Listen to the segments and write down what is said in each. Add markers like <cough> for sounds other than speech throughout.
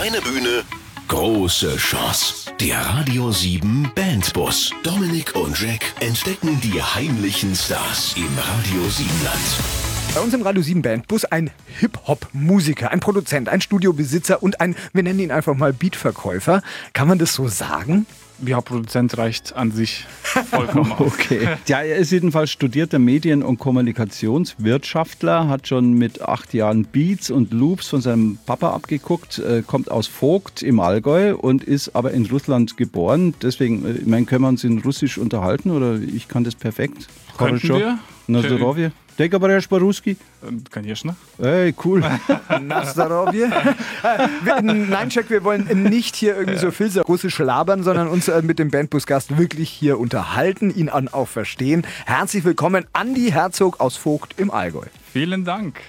Kleine Bühne, große Chance. Der Radio 7 Bandbus. Dominik und Jack entdecken die heimlichen Stars im Radio 7 Land. Bei uns im Radio 7 Bandbus ein Hip-Hop-Musiker, ein Produzent, ein Studiobesitzer und ein, wir nennen ihn einfach mal Beatverkäufer. Kann man das so sagen? Ja, Produzent reicht an sich vollkommen <laughs> aus. Okay. Ja, er ist jedenfalls studierter Medien- und Kommunikationswirtschaftler, hat schon mit acht Jahren Beats und Loops von seinem Papa abgeguckt, äh, kommt aus Vogt im Allgäu und ist aber in Russland geboren. Deswegen, äh, ich meine, können wir uns in Russisch unterhalten oder ich kann das perfekt. Könnten wir? Ты говоришь по-русски? Конечно. Ey, cool. <laughs> Na, Starovje. Wir- Nein, Jack, wir wollen nicht hier irgendwie so viel so russisch labern, sondern uns äh, mit dem Bandbus-Gast wirklich hier unterhalten, ihn an auch verstehen. Herzlich willkommen, Andi Herzog aus Vogt im Allgäu. Vielen Dank.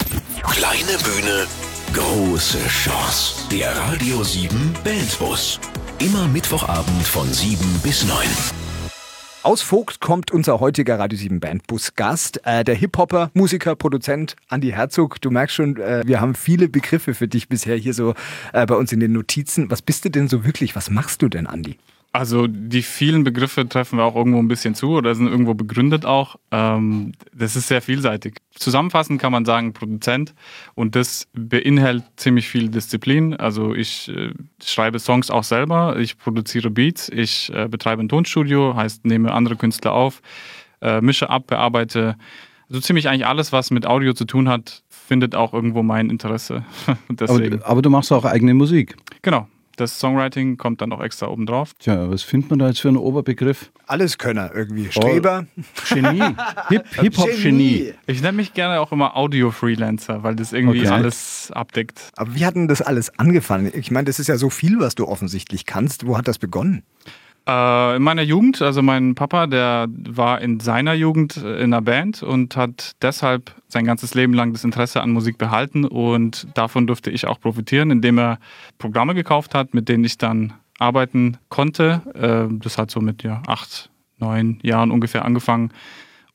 Kleine Bühne, große Chance. Der Radio 7 Bandbus. Immer Mittwochabend von 7 bis 9. Aus Vogt kommt unser heutiger Radio 7 Bandbus-Gast, äh, der Hip-Hopper, Musiker, Produzent Andi Herzog. Du merkst schon, äh, wir haben viele Begriffe für dich bisher hier so äh, bei uns in den Notizen. Was bist du denn so wirklich? Was machst du denn, Andi? Also die vielen Begriffe treffen wir auch irgendwo ein bisschen zu oder sind irgendwo begründet auch. Ähm, das ist sehr vielseitig. Zusammenfassend kann man sagen Produzent und das beinhaltet ziemlich viel Disziplin. Also ich äh, schreibe Songs auch selber, ich produziere Beats, ich äh, betreibe ein Tonstudio, heißt nehme andere Künstler auf, äh, mische ab, bearbeite. So ziemlich eigentlich alles, was mit Audio zu tun hat, findet auch irgendwo mein Interesse. <laughs> Aber, aber du machst auch eigene Musik. genau. Das Songwriting kommt dann noch extra oben drauf. Tja, was findet man da jetzt für einen Oberbegriff? Alleskönner irgendwie. Streber. Genie. <laughs> Hip- Hip-Hop-Genie. Ich nenne mich gerne auch immer Audio-Freelancer, weil das irgendwie Okay. alles abdeckt. Aber wie hat denn das alles angefangen? Ich meine, das ist ja so viel, was du offensichtlich kannst. Wo hat das begonnen? Äh, in meiner Jugend, also mein Papa, der war in seiner Jugend äh, in einer Band und hat deshalb sein ganzes Leben lang das Interesse an Musik behalten und davon durfte ich auch profitieren, indem er Programme gekauft hat, mit denen ich dann arbeiten konnte. Äh, das hat so mit ja, acht, neun Jahren ungefähr angefangen.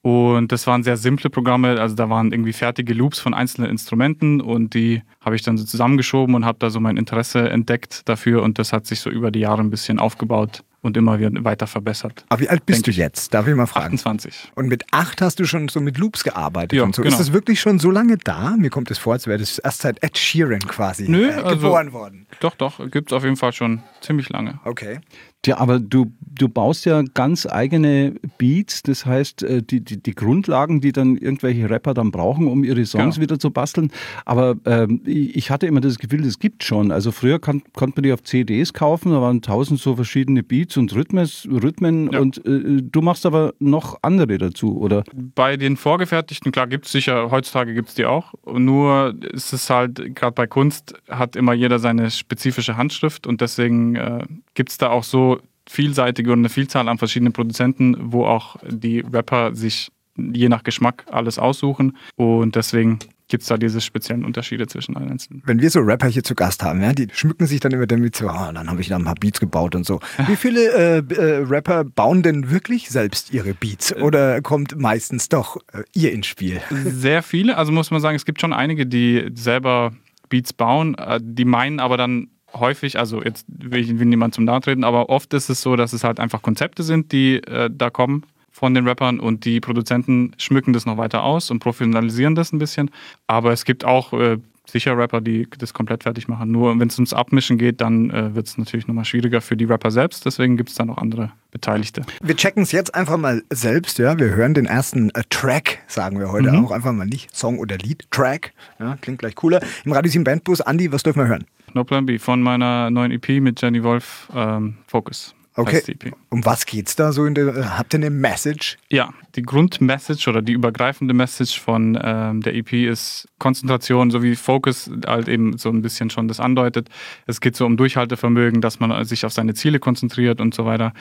Und das waren sehr simple Programme, also da waren irgendwie fertige Loops von einzelnen Instrumenten und die habe ich dann so zusammengeschoben und habe da so mein Interesse entdeckt dafür und das hat sich so über die Jahre ein bisschen aufgebaut und immer weiter verbessert. Aber wie alt bist du jetzt? Darf ich mal fragen? 28. Und mit acht hast du schon so mit Loops gearbeitet Ja, und so. genau. Ist das wirklich schon so lange da? Mir kommt es vor, als wäre das erst seit Ed Sheeran quasi Nö, äh, also- geboren worden. Doch, doch, gibt es auf jeden Fall schon ziemlich lange. Okay. Ja, aber du, du baust ja ganz eigene Beats, das heißt äh, die, die, die Grundlagen, die dann irgendwelche Rapper dann brauchen, um ihre Songs Genau. wieder zu basteln. Aber ähm, ich ich hatte immer das Gefühl, das gibt schon. Also früher kann, konnte man die auf CDs kaufen, da waren tausend so verschiedene Beats und Rhythmes, Rhythmen Ja. und äh, du machst aber noch andere dazu, oder? Bei den vorgefertigten, klar, gibt es sicher, heutzutage gibt es die auch. Nur ist es halt, gerade bei Kunst hat immer jeder seine spezifische Handschrift und deswegen äh, gibt es da auch so vielseitige und eine Vielzahl an verschiedenen Produzenten, wo auch die Rapper sich je nach Geschmack alles aussuchen und deswegen gibt es da diese speziellen Unterschiede zwischen allen einzelnen. Wenn wir so Rapper hier zu Gast haben, ja, die schmücken sich dann immer damit so, ah, dann habe ich da ein paar Beats gebaut und so. <laughs> Wie viele äh, äh, Rapper bauen denn wirklich selbst ihre Beats? Oder kommt meistens doch äh, ihr ins Spiel? <laughs> Sehr viele, also muss man sagen, es gibt schon einige, die selber Beats bauen, äh, die meinen aber dann häufig, also jetzt will ich will niemand zum Nahe treten, aber oft ist es so, dass es halt einfach Konzepte sind, die äh, da kommen von den Rappern und die Produzenten schmücken das noch weiter aus und professionalisieren das ein bisschen. Aber es gibt auch äh, sicher Rapper, die das komplett fertig machen. Nur wenn es ums Abmischen geht, dann äh, wird es natürlich nochmal schwieriger für die Rapper selbst. Deswegen gibt es da noch andere Beteiligte. Wir checken es jetzt einfach mal selbst, ja. Wir hören den ersten äh, Track, sagen wir heute auch einfach mal nicht Song oder Lied, Track. Ja, klingt gleich cooler. Im Radio 7 Bandbus, Andi, was dürfen wir hören? No Plan B von meiner neuen EP mit Jenny Wolf, ähm, Focus. Okay. EP. Um was geht's da so in der, äh, habt ihr eine Message? Ja, die Grundmessage oder die übergreifende Message von ähm, der EP ist Konzentration sowie Focus, halt eben so ein bisschen schon das andeutet. Es geht so um Durchhaltevermögen, dass man sich auf seine Ziele konzentriert und so weiter.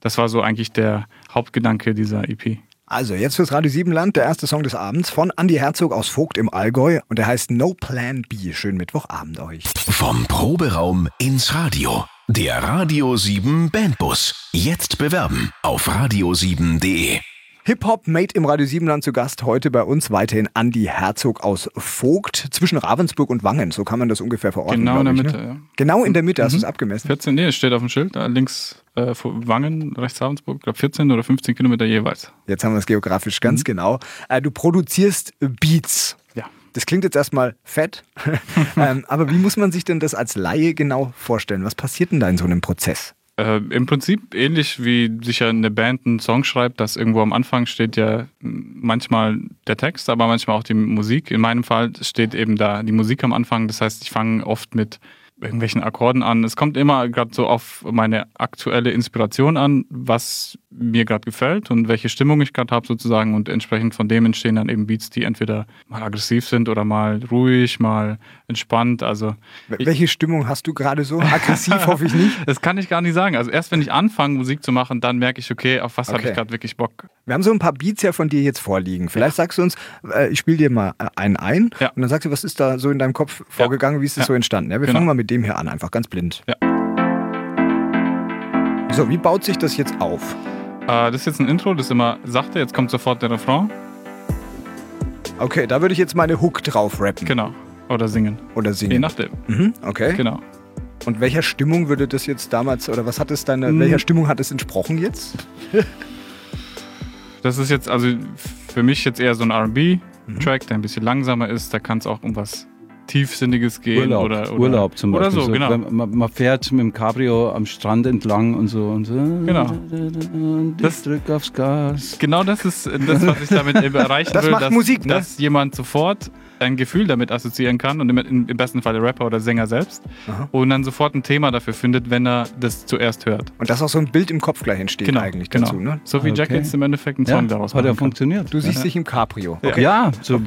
Das war so eigentlich der Hauptgedanke dieser E EP. Also, jetzt fürs Radio 7 Land, der erste Song des Abends von Andi Herzog aus Vogt im Allgäu und der heißt No Plan B. Schönen Mittwochabend euch. Vom Proberaum ins Radio. Der Radio 7 Bandbus. Jetzt bewerben auf radio7.de. Hip-Hop Made im Radio Siebenland zu Gast. Heute bei uns weiterhin Andi Herzog aus Vogt zwischen Ravensburg und Wangen. So kann man das ungefähr verorten. Genau in der ich, Mitte, ne? ja. Genau in der Mitte hast du es abgemessen. 14, nee, es steht auf dem Schild, da links äh, Wangen, rechts Ravensburg, ich glaube 14 oder 15 Kilometer jeweils. Jetzt haben wir es geografisch ganz genau. Äh, du produzierst Beats. Ja. Das klingt jetzt erstmal fett, <laughs> ähm, aber wie muss man sich denn das als Laie genau vorstellen? Was passiert denn da in so einem Prozess? Äh, Im Prinzip ähnlich wie sich ja eine Band einen Song schreibt, dass irgendwo am Anfang steht ja manchmal der Text, aber manchmal auch die Musik. In meinem Fall steht eben da die Musik am Anfang. Das heißt, ich fange oft mit irgendwelchen Akkorden an. Es kommt immer gerade so auf meine aktuelle Inspiration an, was mir gerade gefällt und welche Stimmung ich gerade habe sozusagen und entsprechend von dem entstehen dann eben Beats, die entweder mal aggressiv sind oder mal ruhig, mal entspannt. Also Wel- Welche Stimmung hast du gerade so? Aggressiv <laughs> hoffe ich nicht. das kann ich gar nicht sagen. Also erst wenn ich anfange, Musik zu machen, dann merke ich, okay, auf was habe Okay. ich gerade wirklich Bock. Wir haben so ein paar Beats ja von dir jetzt vorliegen. Vielleicht sagst du uns, äh, ich spiele dir mal äh, einen ein Ja. und dann sagst du, was ist da so in deinem Kopf vorgegangen, wie ist das Ja. so entstanden? Ja, wir Genau. fangen mal mit dem hier an, einfach ganz blind. Ja. So, wie baut sich das jetzt auf? Äh, das ist jetzt ein Intro, das ist immer sachte, jetzt kommt sofort der Refrain. Okay, da würde ich jetzt meine Hook drauf rappen Genau. Oder singen. oder Je singen. nachdem. Mhm, okay. Genau. Und welcher Stimmung würde das jetzt damals, oder was hat es deine, Mhm. welcher Stimmung hat es entsprochen jetzt? <laughs> Das ist jetzt also für mich jetzt eher so ein RB-Track, der ein bisschen langsamer ist. Da kann es auch um was Tiefsinniges gehen. Urlaub, oder, oder, Urlaub zum oder Beispiel. so, genau. Wenn Man, man fährt mit dem Cabrio am Strand entlang und so. Und so. Genau. Und ich Das- drück aufs Gas. Genau das ist das, was ich damit erreichen Das will, macht dass, Musik, ne? dass jemand sofort ein Gefühl damit assoziieren kann und im, im besten Fall der Rapper oder Sänger selbst Aha. und dann sofort ein Thema dafür findet, wenn er das zuerst hört. Und dass auch so ein Bild im Kopf gleich entsteht Genau, eigentlich genau. dazu, ne? So wie Jack Okay. jetzt im Endeffekt einen Ja, Song daraus hat ja funktioniert. Du siehst dich im Cabrio. Ja. Okay. Ja, so,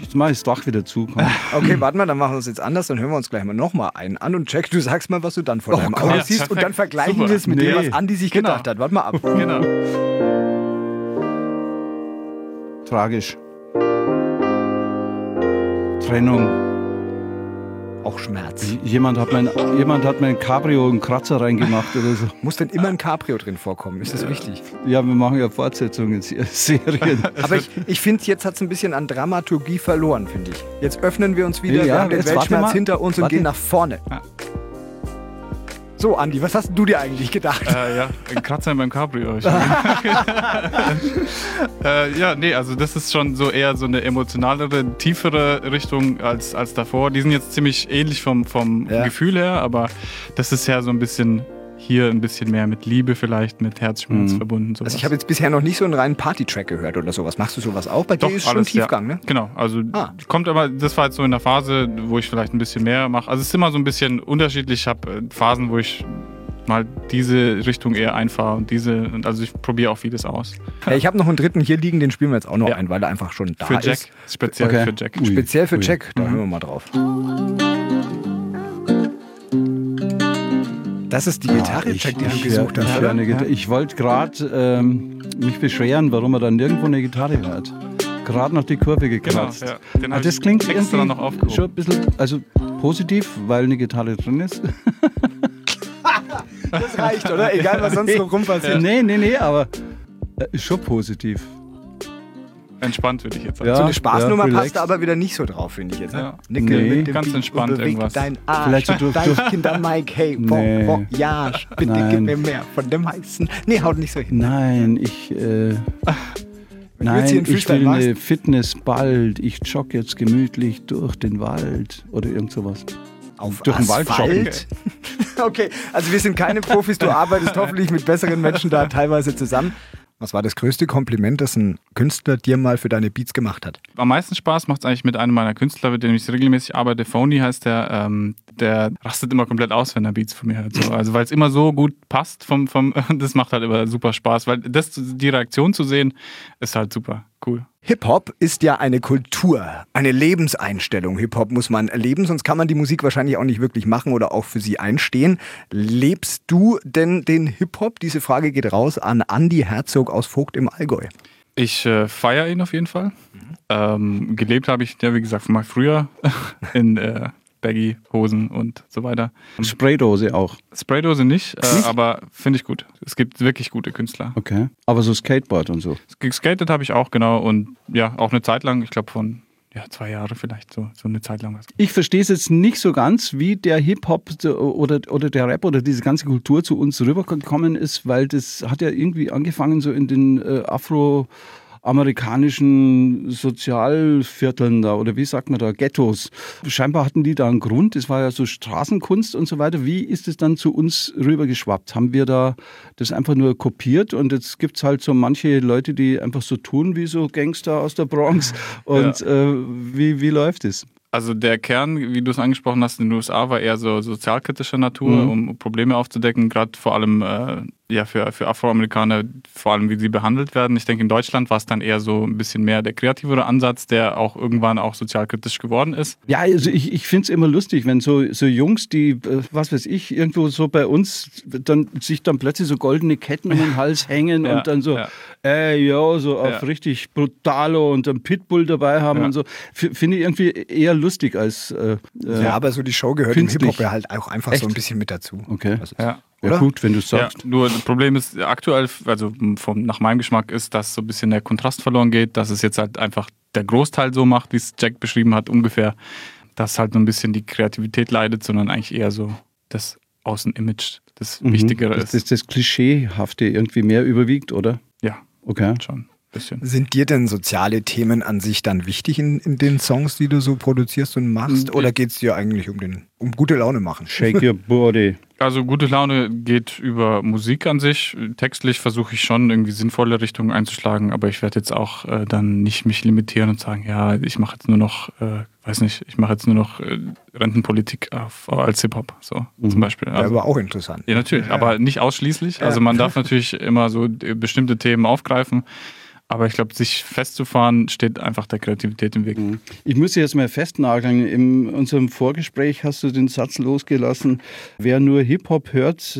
jetzt mach ich das Dach wieder zu. Komm. Okay, warte mal, dann machen wir es jetzt anders. Dann hören wir uns gleich mal nochmal einen an und check, du sagst mal, was du dann vor Oh deinem. Auge Ja, siehst und dann vergleichen wir es mit dem, Nee. was Andi sich Genau. gedacht hat. Warte mal ab. Genau. Tragisch. Trennung. Auch Schmerz. Jemand hat mein, jemand hat mein Cabrio einen Kratzer reingemacht oder so. <laughs> Muss denn immer ein Cabrio drin vorkommen? Ist das wichtig? Ja, wir machen ja Fortsetzungen, <laughs> Serien. <laughs> Aber ich, ich finde, jetzt hat es ein bisschen an Dramaturgie verloren, finde ich. Jetzt öffnen wir uns wieder, Ja, wir haben den Weltschmerz hinter uns und Warte. gehen nach vorne. Ja. So, Andi, was hast du dir eigentlich gedacht? Äh, ja, ein Kratzer in meinem Cabrio. <laughs> Äh, ja, nee, also das ist schon so eher so eine emotionalere, tiefere Richtung als, als davor. Die sind jetzt ziemlich ähnlich vom, vom Ja. Gefühl her, aber das ist ja so ein bisschen hier ein bisschen mehr mit Liebe vielleicht, mit Herzschmerz Mhm. verbunden. Sowas. Also ich habe jetzt bisher noch nicht so einen reinen Party-Track gehört oder sowas. Machst du sowas auch? Bei dir ist schon Tiefgang, ja. ne? Genau, also Ah. kommt aber, das war jetzt so in der Phase, wo ich vielleicht ein bisschen mehr mache. Also es ist immer so ein bisschen unterschiedlich. Ich habe äh, Phasen, wo ich mal diese Richtung eher einfahre und diese, und also ich probiere auch vieles aus. Ja, ich habe noch einen dritten hier liegen, den spielen wir jetzt auch noch Ja. ein, weil er einfach schon da Für Jack, ist. speziell Okay. für Jack. Ui. Speziell für Ui. Jack, da Mhm. hören wir mal drauf. Das ist die Gitarre, ich, Jack, die du ich, gesucht ich, hast, ich, Gitarre. ich wollte gerade ähm, mich beschweren, warum man dann nirgendwo eine Gitarre hört. Gerade noch die Kurve Genau, gekratzt. ja. Den Ah, das ich klingt extra irgendwie noch aufgehoben. schon ein bisschen also positiv, weil eine Gitarre drin ist. Das reicht, oder? Egal, was sonst noch rum passiert. Nee, nee, nee, aber äh, ist schon positiv. Entspannt würde ich jetzt sagen. Ja. So eine Spaßnummer ja, passt relax. aber wieder nicht so drauf, finde ich jetzt. Ne? Ja. Nickel Nee. mit dem Ganz Beat entspannt und irgendwas. dein Arsch, Vielleicht so durch- dein durch- Kinder Mike, hey, wo, Nee. wo, ja, bitte Nein. gib mir mehr von dem heißen. Nee, haut nicht so hin. Nein, ich. Äh, du nein, ich will eine. Fitness bald. Ich jogge jetzt gemütlich durch den Wald oder irgend sowas. Auf Durch den Wald Asphalt? <laughs> okay, also wir sind keine Profis, du arbeitest hoffentlich mit besseren Menschen da teilweise zusammen. Was war das größte Kompliment, das ein Künstler dir mal für deine Beats gemacht hat? Am meisten Spaß macht es eigentlich mit einem meiner Künstler, mit dem ich regelmäßig arbeite. Phony heißt der. Ähm, der rastet immer komplett aus, wenn er Beats von mir hört. So. <laughs> Also weil es immer so gut passt, vom, vom, <laughs> das macht halt immer super Spaß. Weil das, die Reaktion zu sehen, ist halt super. Hip-Hop ist ja eine Kultur, eine Lebenseinstellung. Hip-Hop muss man erleben, sonst kann man die Musik wahrscheinlich auch nicht wirklich machen oder auch für sie einstehen. Lebst du denn den Hip-Hop? Diese Frage geht raus an Andy Herzog aus Vogt im Allgäu. Ich äh, feiere ihn auf jeden Fall. Ähm, gelebt habe ich, ja, wie gesagt, mal früher <laughs> in äh, Baggy-Hosen und so weiter. Spraydose auch. Spraydose nicht, äh, aber finde ich gut. Es gibt wirklich gute Künstler. Okay. Aber so Skateboard und so. Geskatet habe ich auch, genau. Und ja, auch eine Zeit lang, ich glaube von ja, zwei Jahre vielleicht, so, so eine Zeit lang. Ich verstehe es jetzt nicht so ganz, wie der Hip-Hop oder, oder der Rap oder diese ganze Kultur zu uns rübergekommen ist, weil das hat ja irgendwie angefangen so in den äh, Afro- amerikanischen Sozialvierteln da oder wie sagt man da, Ghettos. Scheinbar hatten die da einen Grund, es war ja so Straßenkunst und so weiter. Wie ist es dann zu uns rübergeschwappt? Haben wir da das einfach nur kopiert und jetzt gibt es halt so manche Leute, die einfach so tun wie so Gangster aus der Bronx <laughs> und ja. äh, wie, wie läuft es? Also der Kern, wie du es angesprochen hast, in den USA war eher so sozialkritischer Natur, mhm. um Probleme aufzudecken, gerade vor allem äh, ja, für, für Afroamerikaner, vor allem wie sie behandelt werden. Ich denke, in Deutschland war es dann eher so ein bisschen mehr der kreativere Ansatz, der auch irgendwann auch sozialkritisch geworden ist. Ja, also ich, ich finde es immer lustig, wenn so, so Jungs, die, äh, was weiß ich, irgendwo so bei uns dann sich dann plötzlich so goldene Ketten um den Hals <laughs> hängen ja, und dann so, ja. ey, ja, so auf ja. richtig brutalo und einen Pitbull dabei haben und so. Finde ich irgendwie eher lustig als. Äh, ja, aber so die Show gehört künstlich. im Hip-Hop ja halt auch einfach Echt? so ein bisschen mit dazu. Okay. Also ja. Oder? Ja, gut, wenn du sagst. Ja, nur das Problem ist aktuell, also vom, nach meinem Geschmack ist, dass so ein bisschen der Kontrast verloren geht, dass es jetzt halt einfach der Großteil so macht, wie es Jack beschrieben hat, ungefähr, dass halt so ein bisschen die Kreativität leidet, sondern eigentlich eher so das Außenimage das mhm. Wichtigere ist. Dass das Klischeehafte irgendwie mehr überwiegt, oder? Ja. Okay. Schon. Bisschen. Sind dir denn soziale Themen an sich dann wichtig in, in den Songs, die du so produzierst und machst? Oder geht es dir eigentlich um, den, um gute Laune machen? Shake your body. Also gute Laune geht über Musik an sich. Textlich versuche ich schon irgendwie sinnvolle Richtungen einzuschlagen, aber ich werde jetzt auch äh, dann nicht mich limitieren und sagen, ja, ich mache jetzt nur noch, äh, weiß nicht, ich mache jetzt nur noch äh, Rentenpolitik auf, als Hip-Hop, so mhm. zum Beispiel. Also, ja, aber auch interessant. Ja, natürlich, ja. aber nicht ausschließlich. Also man darf <laughs> natürlich immer so bestimmte Themen aufgreifen. Aber ich glaube, sich festzufahren, steht einfach der Kreativität im Weg. Mhm. Ich muss jetzt mal festnageln. In unserem Vorgespräch hast du den Satz losgelassen, wer nur Hip-Hop hört,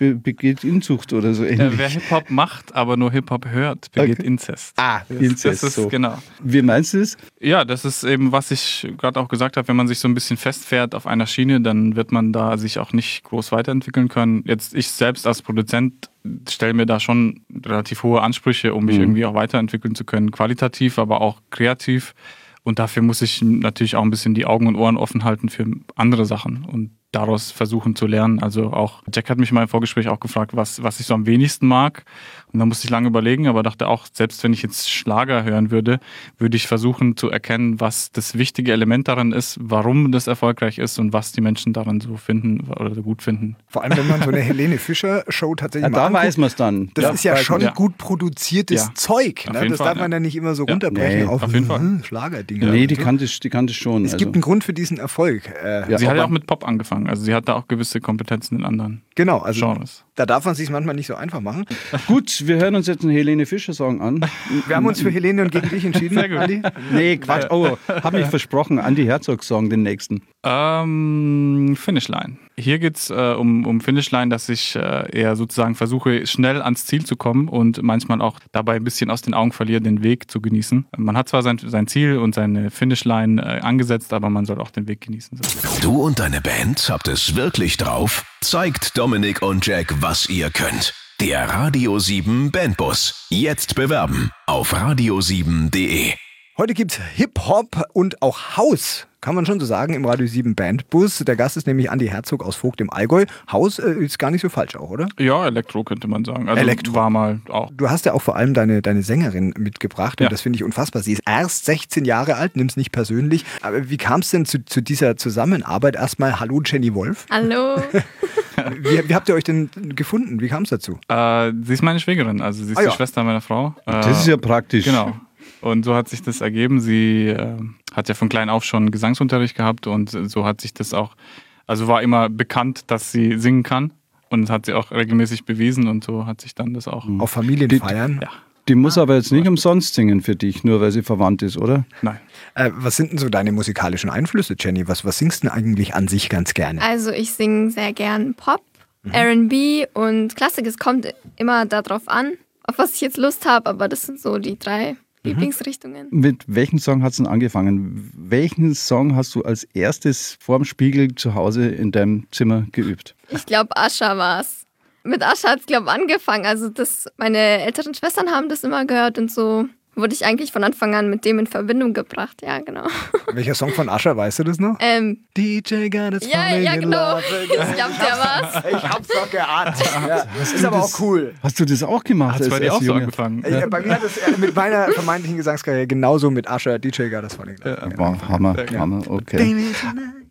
äh, begeht Inzucht oder so ähnlich. Ja, wer Hip-Hop macht, aber nur Hip-Hop hört, begeht okay. Inzest. Ah, das, Inzest. Das ist, so. genau. Wie meinst du es? Ja, das ist eben, was ich gerade auch gesagt habe, wenn man sich so ein bisschen festfährt auf einer Schiene, dann wird man da sich auch nicht groß weiterentwickeln können. Jetzt ich selbst als Produzent stelle mir da schon relativ hohe Ansprüche, um mich mhm. irgendwie auch weiterentwickeln zu können, qualitativ, aber auch kreativ. Und dafür muss ich natürlich auch ein bisschen die Augen und Ohren offen halten für andere Sachen. Und daraus versuchen zu lernen. Also auch Jack hat mich mal im Vorgespräch auch gefragt, was, was ich so am wenigsten mag. Und da musste ich lange überlegen, aber dachte auch, selbst wenn ich jetzt Schlager hören würde, würde ich versuchen zu erkennen, was das wichtige Element daran ist, warum das erfolgreich ist und was die Menschen daran so finden oder so gut finden. Vor allem, wenn man so eine Helene Fischer Show tatsächlich ja, Da anguckt, weiß man es dann. Das ja, ist ja schon ja. gut produziertes ja. Zeug. Ne? Das Fall, darf man ja nicht immer so runterbrechen nee, auf, auf jeden Fall. Hm, Schlagerdinge. Nee, die kannte ich, die kannte ich schon. Es also. gibt einen Grund für diesen Erfolg. Äh, Sie hat ja auch mit Pop angefangen angefangen. Also sie hat da auch gewisse Kompetenzen in anderen genau, also Genres. Da darf man sich manchmal nicht so einfach machen. <laughs> Gut, wir hören uns jetzt einen Helene Fischer-Song an. Wir haben uns für Helene und gegen dich entschieden. Sehr gut. Andi? Nee, Quatsch. Oh, habe ich <laughs> versprochen. Andi Herzog-Song, den nächsten. Ähm, Finish Line. Hier geht es äh, um, um Finishline, dass ich äh, eher sozusagen versuche, schnell ans Ziel zu kommen und manchmal auch dabei ein bisschen aus den Augen verliere, den Weg zu genießen. Man hat zwar sein, sein Ziel und seine Finishline äh, angesetzt, aber man soll auch den Weg genießen. So. Du und deine Band habt es wirklich drauf? Zeigt Dominik und Jack, was ihr könnt. Der Radio 7 Bandbus. Jetzt bewerben auf radio7.de. Heute gibt's Hip-Hop und auch House kann man schon so sagen, im Radio 7 Bandbus. Der Gast ist nämlich Andi Herzog aus Vogt im Allgäu. Haus äh, ist gar nicht so falsch auch, oder? Ja, Elektro könnte man sagen. Also Elektro. war mal auch. Du hast ja auch vor allem deine, deine Sängerin mitgebracht und ja. das finde ich unfassbar. Sie ist erst 16 Jahre alt, nimm es nicht persönlich. Aber wie kam es denn zu, zu dieser Zusammenarbeit? Erstmal Hallo Jenny Wolf. Hallo. <laughs> wie, wie, habt ihr euch denn gefunden? Wie kam es dazu? Äh, sie ist meine Schwägerin, also sie ist ah, die ja. Schwester meiner Frau. Das ist ja praktisch. Genau. Und so hat sich das ergeben. Sie äh, hat ja von klein auf schon Gesangsunterricht gehabt und so hat sich das auch, also war immer bekannt, dass sie singen kann und hat sie auch regelmäßig bewiesen und so hat sich dann das auch. Auf Familienfeiern? Die, ja. Die muss aber jetzt nicht umsonst singen für dich, nur weil sie verwandt ist, oder? Nein. Äh, was sind denn so deine musikalischen Einflüsse, Jenny? Was, was singst du denn eigentlich an sich ganz gerne? Also ich singe sehr gern Pop, mhm. RB und Klassik. Es kommt immer darauf an, auf was ich jetzt Lust habe, aber das sind so die drei Lieblingsrichtungen. Mit welchem Song hat es denn angefangen? Welchen Song hast du als erstes vorm Spiegel zu Hause in deinem Zimmer geübt? Ich glaube, Ascha war's. Mit Ascha hat es, glaube ich, angefangen. Also das, meine älteren Schwestern haben das immer gehört und so wurde ich eigentlich von Anfang an mit dem in Verbindung gebracht. Ja, genau. <laughs> Welcher Song von Ascher, weißt du das noch? Ähm, DJ got it ja, ja, genau. <laughs> Ich glaube, der war's. Ich hab's doch geahnt. Ja, das ist aber auch cool. Hast du das auch gemacht? Hat es bei dir auch so Junge? angefangen? Ja. Bei mir hat es äh, mit meiner vermeintlichen Gesangskarriere genauso mit Ascher DJ got it funny. Wow, Hammer, Hammer, okay.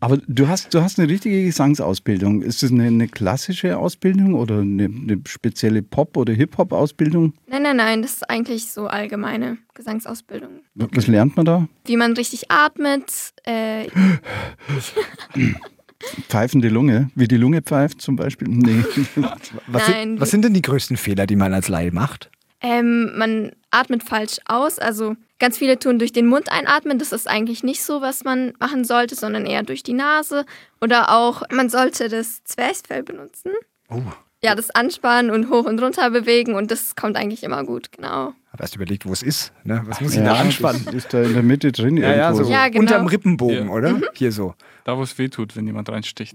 Aber du hast, du hast eine richtige Gesangsausbildung. Ist das eine, eine klassische Ausbildung oder eine, eine spezielle Pop- oder Hip-Hop-Ausbildung? Nein, nein, nein, das ist eigentlich so allgemeine Gesangsausbildung. Was lernt man da? Wie man richtig atmet. Äh, <gasps> Pfeifende Lunge? Wie die Lunge pfeift zum Beispiel? Nee. <laughs> Was, Nein, sind, was sind denn die größten Fehler, die man als Laie macht? Ähm, man atmet falsch aus. Also ganz viele tun durch den Mund einatmen. Das ist eigentlich nicht so, was man machen sollte, sondern eher durch die Nase. Oder auch, man sollte das Zwerchfell benutzen. Oh. Ja, das anspannen und hoch und runter bewegen und das kommt eigentlich immer gut, genau. Hab erst überlegt, wo es ist. Ne? Was muss ich da Ja, anspannen? das Ist da in der Mitte drin Ja, ja, irgendwo? so Ja, genau. unterm Rippenbogen, Ja. oder? Hier so. Da, wo es weh tut, wenn jemand reinsticht.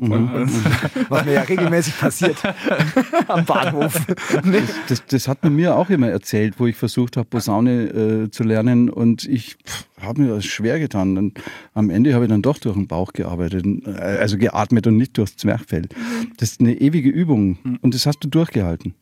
Was mir ja regelmäßig passiert <laughs> am Bahnhof. Nee. Das, das hat man mir auch immer erzählt, wo ich versucht habe, Posaune äh, zu lernen und ich habe mir das schwer getan. Und am Ende habe ich dann doch durch den Bauch gearbeitet, äh, also geatmet und nicht durchs Zwerchfell. Das ist eine ewige Übung und das hast du durchgehalten.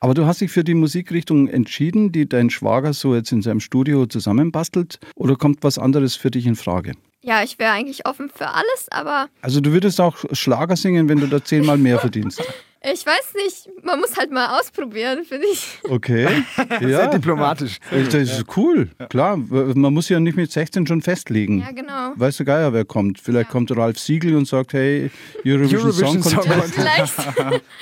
Aber du hast dich für die Musikrichtung entschieden, die dein Schwager so jetzt in seinem Studio zusammenbastelt oder kommt was anderes für dich in Frage? ja, ich wäre eigentlich offen für alles, aber Also du würdest auch Schlager singen, wenn du da zehnmal mehr verdienst. Ich weiß nicht, man muss halt mal ausprobieren, finde ich. Okay. <laughs> Sehr Ja. diplomatisch. Das ist cool, klar. Man muss ja nicht mit 16 schon festlegen. Ja, genau. Weißt du Geier, wer kommt? Vielleicht Ja. kommt Ralf Siegel und sagt, hey, Eurovision, Eurovision Song Song Contest. <laughs> Vielleicht.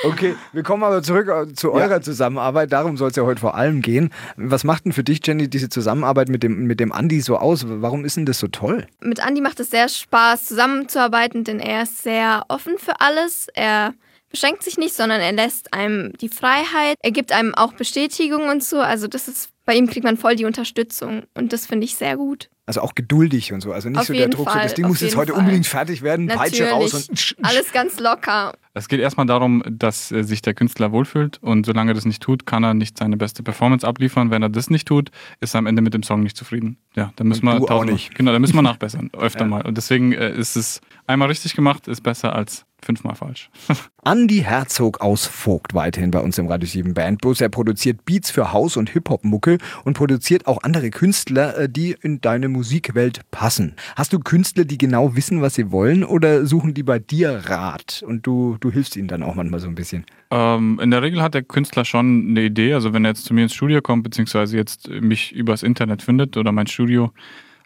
Okay, wir kommen aber zurück äh, zu eurer Zusammenarbeit. Darum soll es ja heute vor allem gehen. Was macht denn für dich, Jenny, diese Zusammenarbeit mit dem, mit dem Andi so aus? Warum ist denn das so toll? Mit Andy macht es sehr Spaß, zusammenzuarbeiten, denn er ist sehr offen für alles. Er beschränkt sich nicht, sondern er lässt einem die Freiheit. Er gibt einem auch Bestätigung und so. Also das ist, bei ihm kriegt man voll die Unterstützung und das finde ich sehr gut. Also auch geduldig und so. Also nicht Auf so der Druck, so Fall, das Ding muss jetzt heute Fall. unbedingt fertig werden, Peitsche raus Natürlich. und Alles ganz locker. Es geht erstmal darum, dass äh, sich der Künstler wohlfühlt und solange er das nicht tut, kann er nicht seine beste Performance abliefern. Wenn er das nicht tut, ist er am Ende mit dem Song nicht zufrieden. Ja, da müssen Und wir auch nicht. Genau, da müssen wir <laughs> nachbessern, öfter Ja. mal. Und deswegen äh, ist es einmal richtig gemacht, ist besser als fünfmal falsch. <laughs> Andi Herzog aus Vogt weiterhin bei uns im Radio 7 Bandbus. Er produziert Beats für Haus- und Hip-Hop-Mucke und produziert auch andere Künstler, äh, die in deine Musikwelt passen. Hast du Künstler, die genau wissen, was sie wollen oder suchen die bei dir Rat und du, du hilfst ihnen dann auch manchmal so ein bisschen? Ähm, in der Regel hat der Künstler schon eine Idee. Also wenn er jetzt zu mir ins Studio kommt, beziehungsweise jetzt mich übers Internet findet oder mein Studio,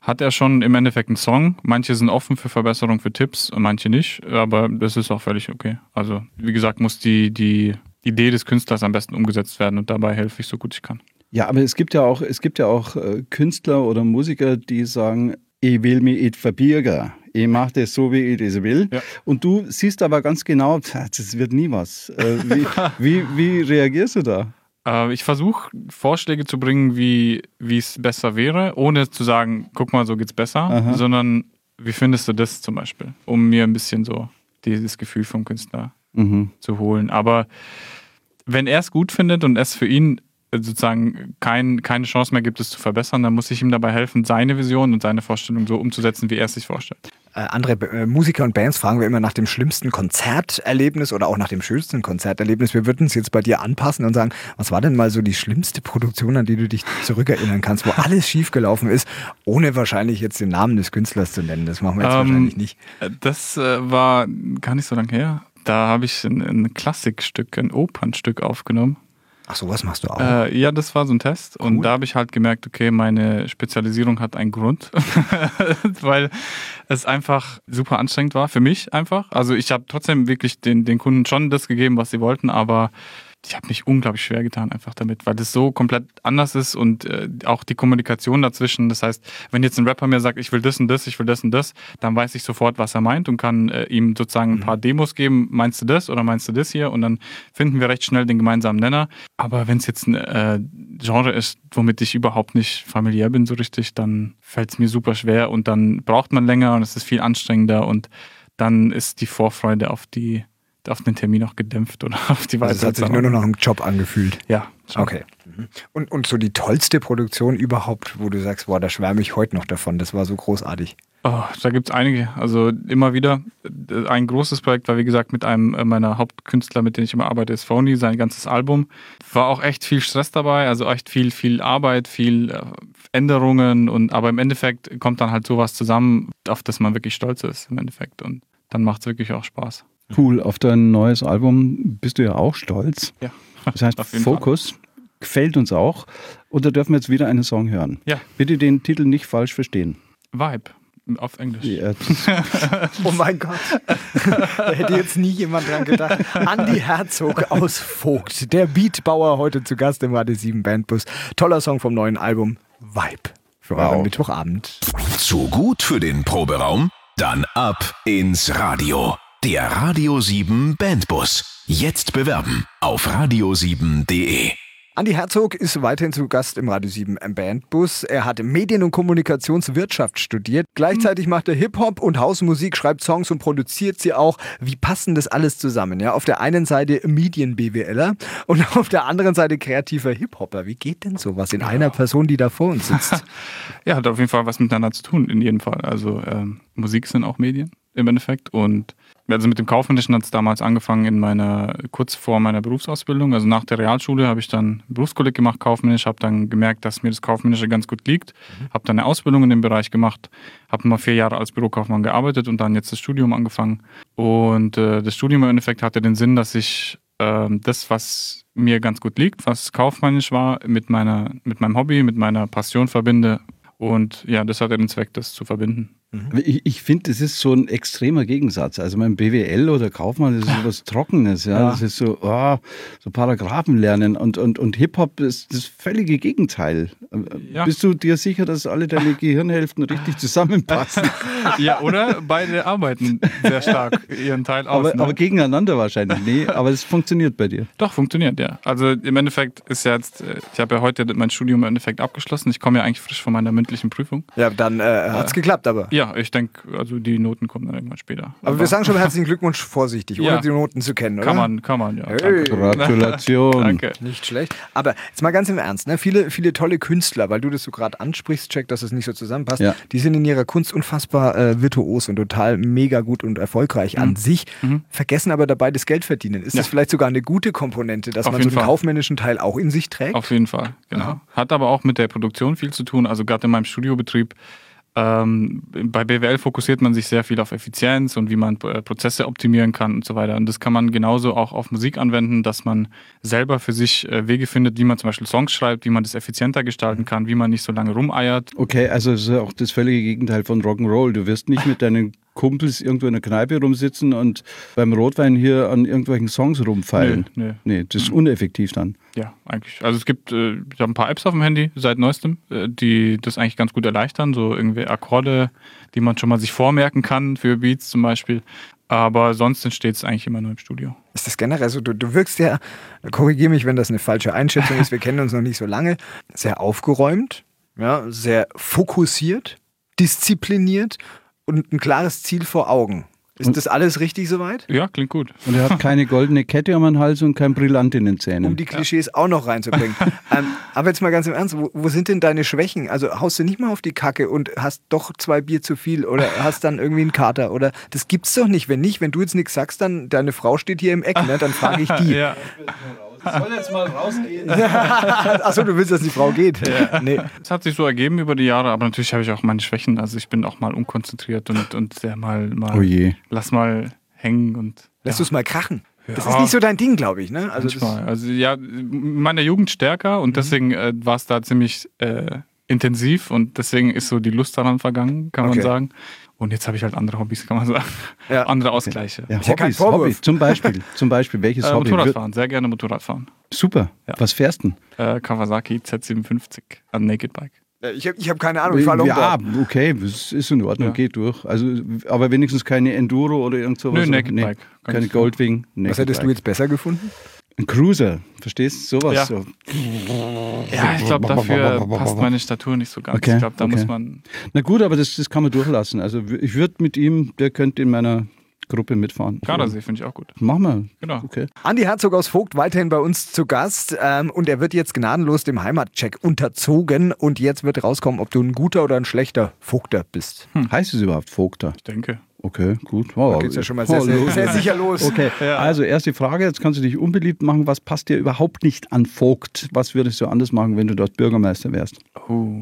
hat er schon im Endeffekt einen Song. Manche sind offen für Verbesserung, für Tipps, und manche nicht. Aber das ist auch völlig okay. Also wie gesagt, muss die, die Idee des Künstlers am besten umgesetzt werden und dabei helfe ich so gut ich kann. Ja, aber es gibt ja auch, es gibt ja auch äh, Künstler oder Musiker, die sagen, ich will mich nicht verbirgen. Ich mache das so, wie ich das will. Ja. Und du siehst aber ganz genau, <laughs> das wird nie was. Äh, wie, <laughs> wie, wie reagierst du da? Äh, ich versuche Vorschläge zu bringen, wie es besser wäre, ohne zu sagen, guck mal, so geht's besser, Aha. sondern wie findest du das zum Beispiel, um mir ein bisschen so dieses Gefühl vom Künstler Mhm. zu holen. Aber wenn er es gut findet und es für ihn sozusagen kein, keine Chance mehr gibt, es zu verbessern, dann muss ich ihm dabei helfen, seine Vision und seine Vorstellung so umzusetzen, wie er es sich vorstellt. Äh, andere äh, Musiker und Bands fragen wir immer nach dem schlimmsten Konzerterlebnis oder auch nach dem schönsten Konzerterlebnis. Wir würden es jetzt bei dir anpassen und sagen, was war denn mal so die schlimmste Produktion, an die du dich zurückerinnern kannst, wo alles schiefgelaufen ist, ohne wahrscheinlich jetzt den Namen des Künstlers zu nennen. Das machen wir jetzt Ähm, wahrscheinlich nicht. Das äh, war gar nicht so lange her. Da habe ich ein, ein Klassikstück, ein Opernstück aufgenommen. Ach, sowas machst du auch. Äh, ja, das war so ein Test. Und Cool. da habe ich halt gemerkt, okay, meine Spezialisierung hat einen Grund, <laughs> weil es einfach super anstrengend war für mich einfach. Also ich habe trotzdem wirklich den, den Kunden schon das gegeben, was sie wollten, aber ich habe mich unglaublich schwer getan einfach damit, weil das so komplett anders ist und äh, auch die Kommunikation dazwischen. Das heißt, wenn jetzt ein Rapper mir sagt, ich will das und das, ich will das und das, dann weiß ich sofort, was er meint und kann äh, ihm sozusagen ein paar Mhm. Demos geben. Meinst du das oder meinst du das hier? Und dann finden wir recht schnell den gemeinsamen Nenner. Aber wenn es jetzt ein äh, Genre ist, womit ich überhaupt nicht familiär bin so richtig, dann fällt es mir super schwer und dann braucht man länger und es ist viel anstrengender und dann ist die Vorfreude auf die auf den Termin auch gedämpft oder <laughs> auf die Also es hat sich nur noch nach einem Job angefühlt. Ja, schon. Okay. Mhm. Und, und so die tollste Produktion überhaupt, wo du sagst, boah, da schwärme ich heute noch davon, das war so großartig. Oh, da gibt es einige. Also immer wieder. Ein großes Projekt war, wie gesagt, mit einem äh, meiner Hauptkünstler, mit dem ich immer arbeite, ist Phony, sein ganzes Album. War auch echt viel Stress dabei, also echt viel, viel Arbeit, viel äh, Änderungen und aber im Endeffekt kommt dann halt sowas zusammen, auf das man wirklich stolz ist im Endeffekt. Und dann macht es wirklich auch Spaß. Cool, auf dein neues Album bist du ja auch stolz. Ja. Das heißt. <laughs> Fokus gefällt uns auch. Und da dürfen wir jetzt wieder einen Song hören. Ja. Bitte den Titel nicht falsch verstehen. Vibe auf Englisch. Ja, <laughs> Oh mein Gott. da hätte jetzt nie jemand dran gedacht. Andi Herzog aus Vogt, der Beatbauer, heute zu Gast im Radio 7 Bandbus. Toller Song vom neuen Album Vibe für Wow. euren Mittwochabend. Zu gut für den Proberaum? Dann ab ins Radio. Der Radio 7 Bandbus. Jetzt bewerben auf radio7.de. Andi Herzog ist weiterhin zu Gast im Radio 7 im Bandbus. Er hat Medien- und Kommunikationswirtschaft studiert. Gleichzeitig macht er Hip-Hop und Hausmusik, schreibt Songs und produziert sie auch. Wie passen das alles zusammen? Ja, auf der einen Seite Medien-BWLer und <laughs> auf der anderen Seite kreativer Hip-Hopper. Wie geht denn sowas in einer Person, die da vor uns sitzt? <laughs> Ja, hat auf jeden Fall was miteinander zu tun, in jedem Fall. Also ähm, Musik sind auch Medien im Endeffekt. Und also mit dem Kaufmännischen hat es damals angefangen in meiner, kurz vor meiner Berufsausbildung. Also nach der Realschule habe ich dann Berufskolleg gemacht, kaufmännisch, habe dann gemerkt, dass mir das Kaufmännische ganz gut liegt. Habe dann eine Ausbildung in dem Bereich gemacht, habe mal vier Jahre als Bürokaufmann gearbeitet und dann jetzt das Studium angefangen. Und äh, das Studium im Endeffekt hatte den Sinn, dass ich ähm, das, was mir ganz gut liegt, was kaufmännisch war, mit, meiner, mit meinem Hobby, mit meiner Passion verbinde. Und ja, das hatte den Zweck, das zu verbinden. Ich, ich finde, das ist so ein extremer Gegensatz. Also mein BWL oder Kaufmann, das ist so was Trockenes. Ja? Ja. Das ist so, oh, so Paragraphen lernen. Und, und, und Hip-Hop ist das völlige Gegenteil. Ja. Bist du dir sicher, dass alle deine <laughs> Gehirnhälften richtig zusammenpassen? <laughs> Ja, oder beide arbeiten sehr stark ihren Teil aus. aber, ne? aber gegeneinander wahrscheinlich. Nee, aber es funktioniert bei dir. Doch, funktioniert, ja. Also im Endeffekt ist ja jetzt, äh, ich habe ja heute mein Studium im Endeffekt abgeschlossen. Ich komme ja eigentlich frisch von meiner mündlichen Prüfung. Ja, dann äh, hat's geklappt, aber. Ja, ich denke, also die Noten kommen dann irgendwann später. Aber wir sagen schon herzlichen Glückwunsch vorsichtig, ohne Ja. die Noten zu kennen, oder? Kann man, kann man, ja. Hey. Danke. Gratulation. <laughs> Danke. Nicht schlecht. Aber jetzt mal ganz im Ernst, ne? viele, viele tolle Künstler, weil du das so gerade ansprichst, check, dass es nicht so zusammenpasst, Ja. die sind in ihrer Kunst unfassbar äh, virtuos und total mega gut und erfolgreich an sich, vergessen aber dabei das Geld verdienen. Ist Mhm. Ja. das vielleicht sogar eine gute Komponente, dass Auf man so den Fall. kaufmännischen Teil auch in sich trägt? Auf jeden Fall, genau. Hat aber auch mit der Produktion viel zu tun. Also gerade in meinem Studiobetrieb. Ähm, bei BWL fokussiert man sich sehr viel auf Effizienz und wie man äh, Prozesse optimieren kann und so weiter. Und das kann man genauso auch auf Musik anwenden, dass man selber für sich äh, Wege findet, wie man zum Beispiel Songs schreibt, wie man das effizienter gestalten kann, wie man nicht so lange rumeiert. Okay, also es ist auch das völlige Gegenteil von Rock'n'Roll. Du wirst nicht mit deinen Kumpels irgendwo in der Kneipe rumsitzen und beim Rotwein hier an irgendwelchen Songs rumfeilen. Nö, nö. Nee, das ist uneffektiv dann. Ja, eigentlich. Also es gibt, äh, ich habe ein paar Apps auf dem Handy seit neuestem, äh, die das eigentlich ganz gut erleichtern. So irgendwie Akkorde, die man schon mal sich vormerken kann für Beats zum Beispiel. Aber sonst entsteht es eigentlich immer nur im Studio. Ist das generell so? Du, du wirkst ja, korrigiere mich, wenn das eine falsche Einschätzung ist, wir <laughs> kennen uns noch nicht so lange, sehr aufgeräumt, ja, sehr fokussiert, diszipliniert und ein klares Ziel vor Augen. Ist das alles richtig soweit? Ja, klingt gut. Und er hat <laughs> keine goldene Kette um den Hals und kein Brillant in den Zähnen. Um die Klischees auch noch reinzubringen. <laughs> ähm, aber jetzt mal ganz im Ernst, wo, wo sind denn deine Schwächen? Also haust du nicht mal auf die Kacke und hast doch zwei Bier zu viel oder <laughs> hast dann irgendwie einen Kater oder das gibt's doch nicht. Wenn nicht, wenn du jetzt nichts sagst, dann deine Frau steht hier im Eck, ne? dann frage ich die. Ja. Soll jetzt mal rausgehen. <laughs> Achso, du willst, dass die Frau geht. Nee. Es hat sich so ergeben über die Jahre, aber natürlich habe ich auch meine Schwächen. Also ich bin auch mal unkonzentriert und, und sehr mal, mal Oh je. lass mal hängen und Lässt du es mal krachen. Das Ja. ist nicht so dein Ding, glaube ich. Ne? Also manchmal. Also ja, in meiner Jugend stärker und deswegen äh, war es da ziemlich äh, intensiv und deswegen ist so die Lust daran vergangen, kann Okay. man sagen. Und jetzt habe ich halt andere Hobbys, kann man sagen. Ja. Andere Ausgleiche. Ja, ja Hobbys. Hobbys. Zum Beispiel, zum Beispiel welches Äh, Hobby? Motorradfahren, sehr gerne Motorradfahren. Super. Ja. Was fährst du? Äh, Kawasaki Z57, ein Naked Bike. Ich habe ich hab keine Ahnung, ich fahre Ja, okay, das ist in Ordnung, Ja. geht durch. Also, aber wenigstens keine Enduro oder irgend sowas. Nö, Naked Nee, Bike. Keine. Goldwing. Naked Was hättest du Bike. jetzt besser gefunden? Ein Cruiser, verstehst du? Sowas. Ja. So. Ja, ich glaube, dafür passt meine Statur nicht so ganz. Okay, ich glaube, da okay. muss man. Na gut, aber das, das kann man durchlassen. Also ich würde mit ihm, der könnte in meiner Gruppe mitfahren. Gardasee finde ich auch gut. Machen wir. Genau. Okay. Andi Herzog aus Vogt weiterhin bei uns zu Gast ähm, und er wird jetzt gnadenlos dem Heimatcheck unterzogen und jetzt wird rauskommen, ob du ein guter oder ein schlechter Vogter bist. Heißt es überhaupt Vogter? Ich denke. Okay, gut. Oh, Da geht's ja schon mal sehr, sehr, los. sehr sicher los. Okay, <laughs> also erste Frage, jetzt kannst du dich unbeliebt machen. Was passt dir überhaupt nicht an Vogt? Was würdest du anders machen, wenn du dort Bürgermeister wärst? Oh.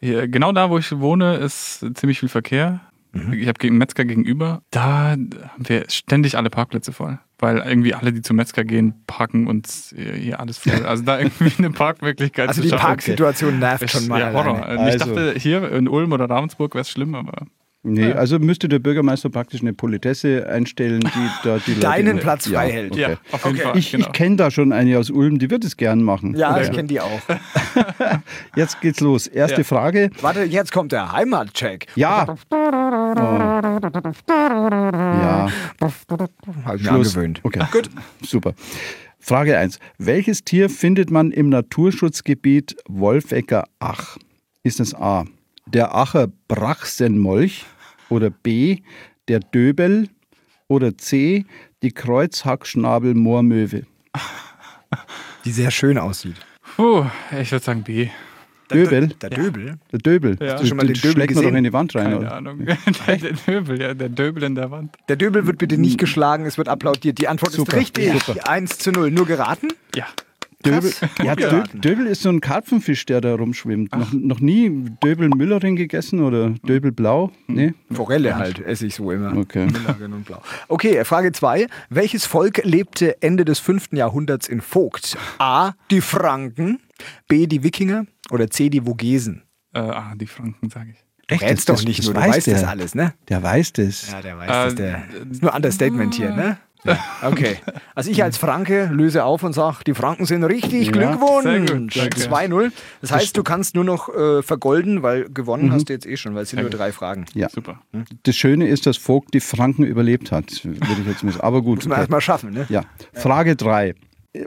Hier, genau da, wo ich wohne, ist ziemlich viel Verkehr. Mhm. Ich habe gegen Metzger gegenüber. Da haben wir ständig alle Parkplätze voll. Weil irgendwie alle, die zum Metzger gehen, parken und hier alles voll. Also da irgendwie eine Parkmöglichkeit Also zu die schaffen. Parksituation nervt schon mal. ja, Horror. alleine. Ich Also- dachte, hier in Ulm oder Ravensburg wäre es schlimm, aber Nee, also müsste der Bürgermeister praktisch eine Politesse einstellen, die <laughs> da die Leute... Deinen Platz ja, frei hält. Okay. ja, auf jeden Okay. Fall. Ich, genau. ich kenne da schon eine aus Ulm, die wird es gern machen. Ja, ich kenne die auch. <laughs> Jetzt geht's los. Erste Ja. Frage. Warte, jetzt kommt der Heimatcheck. Ja. Oh. Ja, Habe ich Schluss. angewöhnt. Okay, gut. Super. Frage 1. Welches Tier findet man im Naturschutzgebiet Wolfecker Ach? Ist es A. Der Acher Brachsenmolch oder B. der Döbel oder C. die Kreuzhackschnabel-Moormöwe? Die sehr schön aussieht. Puh, ich würde sagen B. Döbel? Der Döbel? Der Döbel. Ja. Hast du schon mal den Döbel schlägt man doch gesehen? in die Wand rein. Keine Oder? Ahnung. <laughs> der, der Döbel, ja, der Döbel in der Wand. Der Döbel wird bitte nicht geschlagen, es wird applaudiert. Die Antwort Super, ist richtig. super. 1 zu 0. Nur geraten? Ja. Döbel, ja, Gut Dö, geraten. Döbel ist so ein Karpfenfisch, der da rumschwimmt. Noch, noch nie Döbel Müllerin gegessen oder Döbel Blau? Nee? Forelle halt, esse ich so immer. Okay. Müllerin und Blau. Okay, Frage 2. Welches Volk lebte Ende des 5. Jahrhunderts in Vogt? A. Die Franken, B. Die Wikinger oder C. Die Vogesen? Äh, ah, die Franken, sage ich. Du Echt? Das- doch nicht das nur, du weiß weißt der. das alles, ne? Der weiß das. Ja, der weiß Äh, das. Der ist nur Understatement hier, ne? Ja. Okay. Also ich als Franke löse auf und sage, die Franken sind richtig. Ja, Glückwunsch. sehr gut, danke. 2-0. Das heißt, du kannst nur noch äh, vergolden, weil gewonnen hast du jetzt eh schon, weil es sind nur drei Fragen. Ja. Super. Das Schöne ist, dass Vogt die Franken überlebt hat, würde ich jetzt mal. Aber gut. Muss man okay. erstmal schaffen, ne? Ja. Frage 3.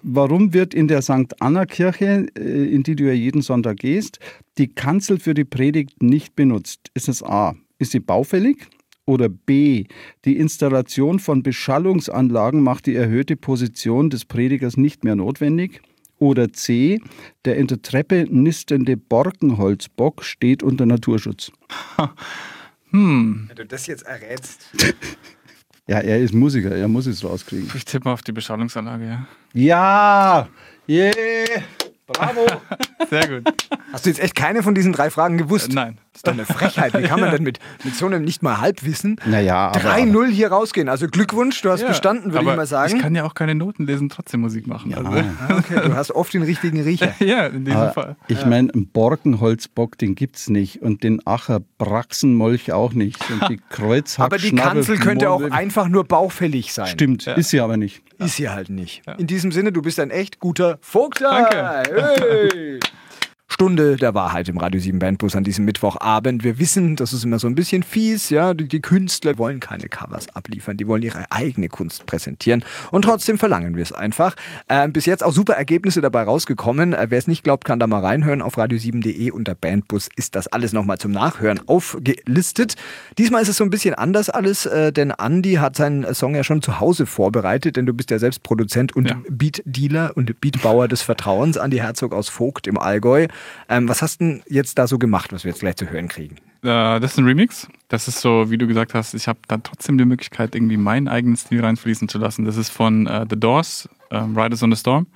Warum wird in der St. Anna-Kirche, äh, in die du ja jeden Sonntag gehst, die Kanzel für die Predigt nicht benutzt? Ist es A. Ist sie baufällig? Oder B. Die Installation von Beschallungsanlagen macht die erhöhte Position des Predigers nicht mehr notwendig? Oder C. Der in der Treppe nistende Borkenholzbock steht unter Naturschutz? <laughs> Wenn du das jetzt errätst. <laughs> Ja, er ist Musiker, er muss es rauskriegen. Ich tippe mal auf die Beschallungsanlage, ja. Ja! Yeah! Bravo! <laughs> Sehr gut. Hast du jetzt echt keine von diesen drei Fragen gewusst? Äh, nein. Das ist doch eine Frechheit. Wie kann man <laughs> denn mit, mit so einem nicht mal Halbwissen Naja, aber- 3-0 hier rausgehen? Also Glückwunsch, du hast Ja, bestanden, würde ich mal sagen. Ich kann ja auch keine Noten lesen, trotzdem Musik machen. Ja, also, Ah, okay, du hast oft den richtigen Riecher. <laughs> ja in diesem Aber Fall. ich meine, einen Borkenholzbock, den gibt's nicht. Und den Acher Braxenmolch auch nicht. Und die <laughs> Kreuzhack Aber die Kanzel könnte auch einfach nur baufällig sein. Stimmt, ist sie aber nicht. Ist sie halt nicht. In diesem Sinne, du bist ein echt guter Vogter. Danke. Hey. Stunde der Wahrheit im Radio 7 Bandbus an diesem Mittwochabend. Wir wissen, das ist immer so ein bisschen fies, ja. Die, die Künstler wollen keine Covers abliefern, die wollen ihre eigene Kunst präsentieren. Und trotzdem verlangen wir es einfach. Ähm, bis jetzt auch super Ergebnisse dabei rausgekommen. Äh, Wer es nicht glaubt, kann da mal reinhören. Auf radio7.de unter Bandbus ist das alles nochmal zum Nachhören aufgelistet. Diesmal ist es so ein bisschen anders alles, äh, denn Andy hat seinen Song ja schon zu Hause vorbereitet, denn du bist ja selbst Produzent und Ja. Beat-Dealer und Beatbauer des Vertrauens, Andi Herzog aus Vogt im Allgäu. Ähm, was hast du denn jetzt da so gemacht, was wir jetzt gleich zu hören kriegen? Äh, das ist ein Remix. Das ist so, wie du gesagt hast, ich habe da trotzdem die Möglichkeit, irgendwie meinen eigenen Stil reinfließen zu lassen. Das ist von äh, The Doors, ähm, Riders on the Storm.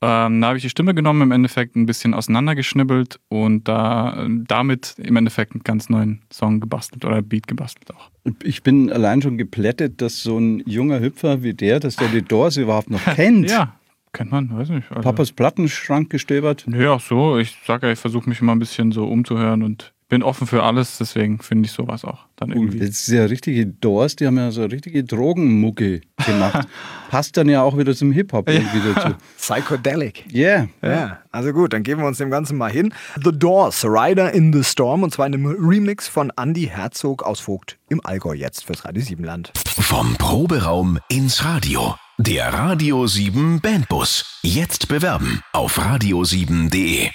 Ähm, da habe ich die Stimme genommen, im Endeffekt ein bisschen auseinandergeschnibbelt und da, damit im Endeffekt einen ganz neuen Song gebastelt oder Beat gebastelt auch. Ich bin allein schon geplättet, dass so ein junger Hüpfer wie der, dass der die Doors überhaupt noch <laughs> kennt. Ja, kennt man, weiß nicht. Also, Papas Plattenschrank gestöbert. Nö, auch so. Ich sage ja, ich versuche mich immer ein bisschen so umzuhören und bin offen für alles, deswegen finde ich sowas auch dann irgendwie. Das ist ja richtige Doors, die haben ja so richtige Drogenmucke gemacht. <laughs> Passt dann ja auch wieder zum Hip-Hop irgendwie dazu. <laughs> Psychedelic. Yeah. Ja, also gut, dann geben wir uns dem Ganzen mal hin. The Doors, Rider in the Storm und zwar in einem Remix von Andy Herzog aus Vogt im Allgäu jetzt fürs Radio 7 Land. Vom Proberaum ins Radio. Der Radio 7 Bandbus. Jetzt bewerben auf radio7.de.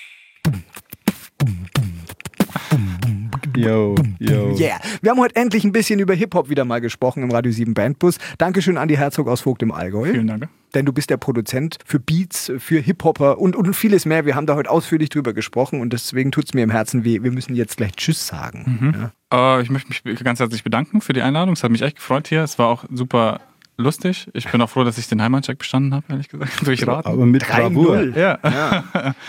Yo, yo. Yeah. Wir haben heute endlich ein bisschen über Hip-Hop wieder mal gesprochen im Radio 7 Bandbus. Dankeschön, Andy Herzog aus Vogt im Allgäu. Vielen Dank. Denn du bist der Produzent für Beats, für Hip-Hopper und, und vieles mehr. Wir haben da heute ausführlich drüber gesprochen und deswegen tut es mir im Herzen weh. Wir müssen jetzt gleich Tschüss sagen. Ja. Äh, ich möchte mich ganz herzlich bedanken für die Einladung. Es hat mich echt gefreut hier. Es war auch super lustig. Ich bin auch froh, dass ich den Heimatcheck bestanden habe, ehrlich gesagt, <laughs> durch Raten. Aber mit Bravour. 3-0. Ja. Ja. <laughs>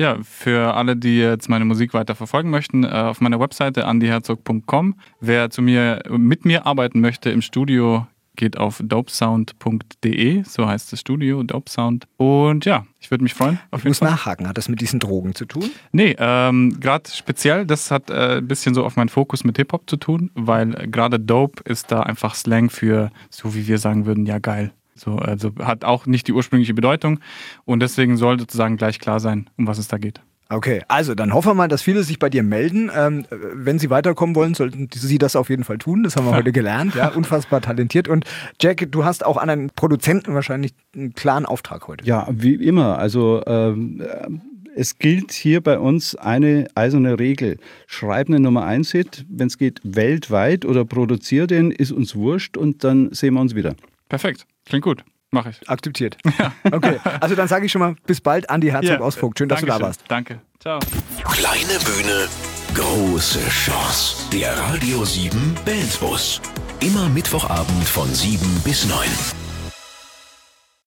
Ja, für alle, die jetzt meine Musik weiter verfolgen möchten, äh, auf meiner Webseite andyherzog.com. Wer zu mir, mit mir arbeiten möchte im Studio, geht auf dopesound.de, so heißt das Studio, Dopesound. Und ja, ich würde mich freuen. Auf Ich muss nachhaken, hat das mit diesen Drogen zu tun? Nee, ähm, gerade speziell, das hat äh, ein bisschen so auf meinen Fokus mit Hip-Hop zu tun, weil gerade Dope ist da einfach Slang für, so wie wir sagen würden, ja geil. So, also hat auch nicht die ursprüngliche Bedeutung und deswegen soll sozusagen gleich klar sein, um was es da geht. Okay, also dann hoffen wir mal, dass viele sich bei dir melden. Ähm, wenn sie weiterkommen wollen, sollten sie das auf jeden Fall tun. Das haben wir <laughs> heute gelernt. Ja, unfassbar talentiert. Und Jack, du hast auch an einen Produzenten wahrscheinlich einen klaren Auftrag heute. Ja, wie immer. Also ähm, äh, es gilt hier bei uns eine eiserne Regel. Schreib eine Nummer 1 Hit, wenn es geht, weltweit oder produzier den, ist uns wurscht und dann sehen wir uns wieder. Perfekt, klingt gut, mache ich. Akzeptiert. <laughs> Okay, also dann sage ich schon mal bis bald, Andi Herzog Ja. aus Vogt. Schön, dass du da Dankeschön. warst. Danke, ciao. Kleine Bühne, große Chance. Der Radio 7 Bandbus. Immer Mittwochabend von 7 bis 9.